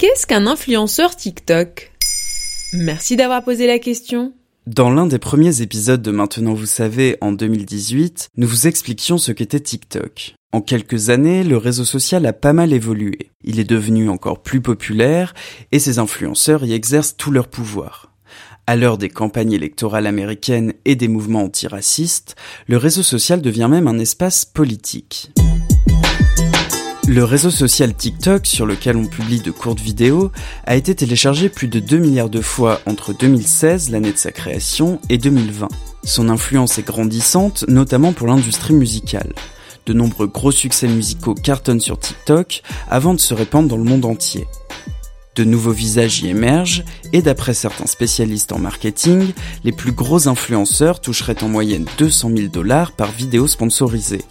Qu'est-ce qu'un influenceur TikTok? Merci d'avoir posé la question. Dans l'un des premiers épisodes de Maintenant vous savez, en 2018, nous vous expliquions ce qu'était TikTok. En quelques années, le réseau social a pas mal évolué. Il est devenu encore plus populaire et ses influenceurs y exercent tout leur pouvoir. À l'heure des campagnes électorales américaines et des mouvements antiracistes, le réseau social devient même un espace politique. Le réseau social TikTok, sur lequel on publie de courtes vidéos, a été téléchargé plus de 2 milliards de fois entre 2016, l'année de sa création, et 2020. Son influence est grandissante, notamment pour l'industrie musicale. De nombreux gros succès musicaux cartonnent sur TikTok avant de se répandre dans le monde entier. De nouveaux visages y émergent, et d'après certains spécialistes en marketing, les plus gros influenceurs toucheraient en moyenne 200 000 dollars par vidéo sponsorisée.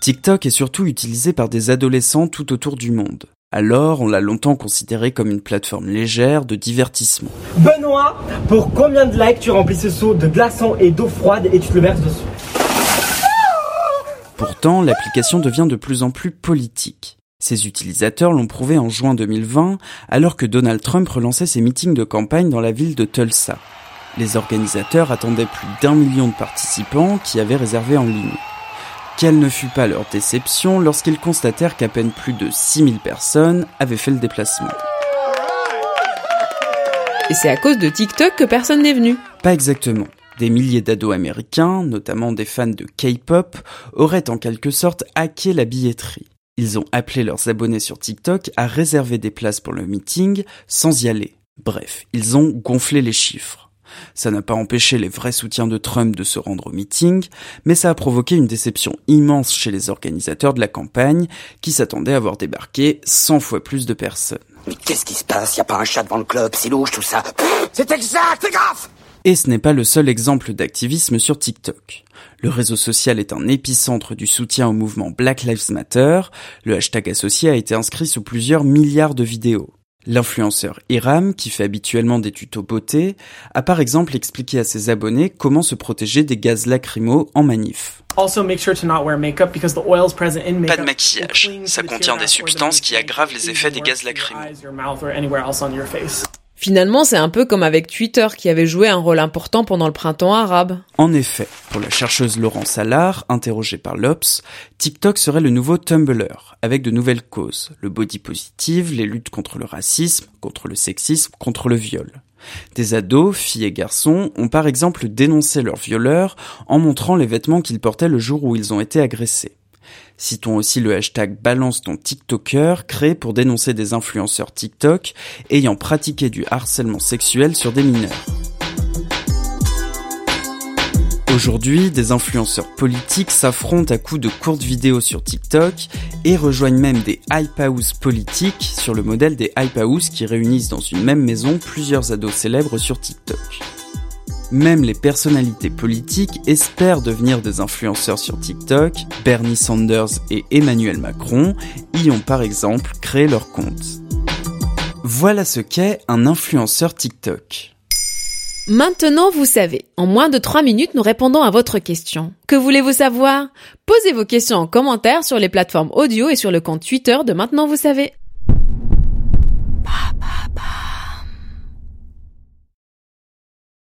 TikTok est surtout utilisé par des adolescents tout autour du monde. Alors, on l'a longtemps considéré comme une plateforme légère de divertissement. Benoît, pour combien de likes tu remplis ce seau de glaçons et d'eau froide et tu te le verses dessus? Pourtant, l'application devient de plus en plus politique. Ses utilisateurs l'ont prouvé en juin 2020, alors que Donald Trump relançait ses meetings de campagne dans la ville de Tulsa. Les organisateurs attendaient plus d'un million de participants qui avaient réservé en ligne. Quelle ne fut pas leur déception lorsqu'ils constatèrent qu'à peine plus de 6000 personnes avaient fait le déplacement. Et c'est à cause de TikTok que personne n'est venu. Pas exactement. Des milliers d'ados américains, notamment des fans de K-pop, auraient en quelque sorte hacké la billetterie. Ils ont appelé leurs abonnés sur TikTok à réserver des places pour le meeting sans y aller. Bref, ils ont gonflé les chiffres. Ça n'a pas empêché les vrais soutiens de Trump de se rendre au meeting, mais ça a provoqué une déception immense chez les organisateurs de la campagne, qui s'attendaient à voir débarquer 100 fois plus de personnes. Mais qu'est-ce qui se passe? Y a pas un chat devant le club, c'est louche tout ça. C'est exact, c'est grave et ce n'est pas le seul exemple d'activisme sur TikTok. Le réseau social est un épicentre du soutien au mouvement Black Lives Matter. Le hashtag associé a été inscrit sous plusieurs milliards de vidéos. L'influenceur Iram, qui fait habituellement des tutos beauté, a par exemple expliqué à ses abonnés comment se protéger des gaz lacrymaux en manif. Pas de maquillage, ça contient des substances qui aggravent les effets des gaz lacrymaux. Finalement, c'est un peu comme avec Twitter qui avait joué un rôle important pendant le printemps arabe. En effet, pour la chercheuse Laurence Allard, interrogée par l'Obs, TikTok serait le nouveau Tumblr, avec de nouvelles causes, le body positive, les luttes contre le racisme, contre le sexisme, contre le viol. Des ados, filles et garçons, ont par exemple dénoncé leurs violeurs en montrant les vêtements qu'ils portaient le jour où ils ont été agressés. Citons aussi le hashtag Balance ton TikToker créé pour dénoncer des influenceurs TikTok ayant pratiqué du harcèlement sexuel sur des mineurs. Aujourd'hui, des influenceurs politiques s'affrontent à coups de courtes vidéos sur TikTok et rejoignent même des hype house politiques sur le modèle des hype house qui réunissent dans une même maison plusieurs ados célèbres sur TikTok. Même les personnalités politiques espèrent devenir des influenceurs sur TikTok. Bernie Sanders et Emmanuel Macron y ont par exemple créé leur compte. Voilà ce qu'est un influenceur TikTok. Maintenant, vous savez. En moins de 3 minutes, nous répondons à votre question. Que voulez-vous savoir? Posez vos questions en commentaire sur les plateformes audio et sur le compte Twitter de Maintenant, vous savez.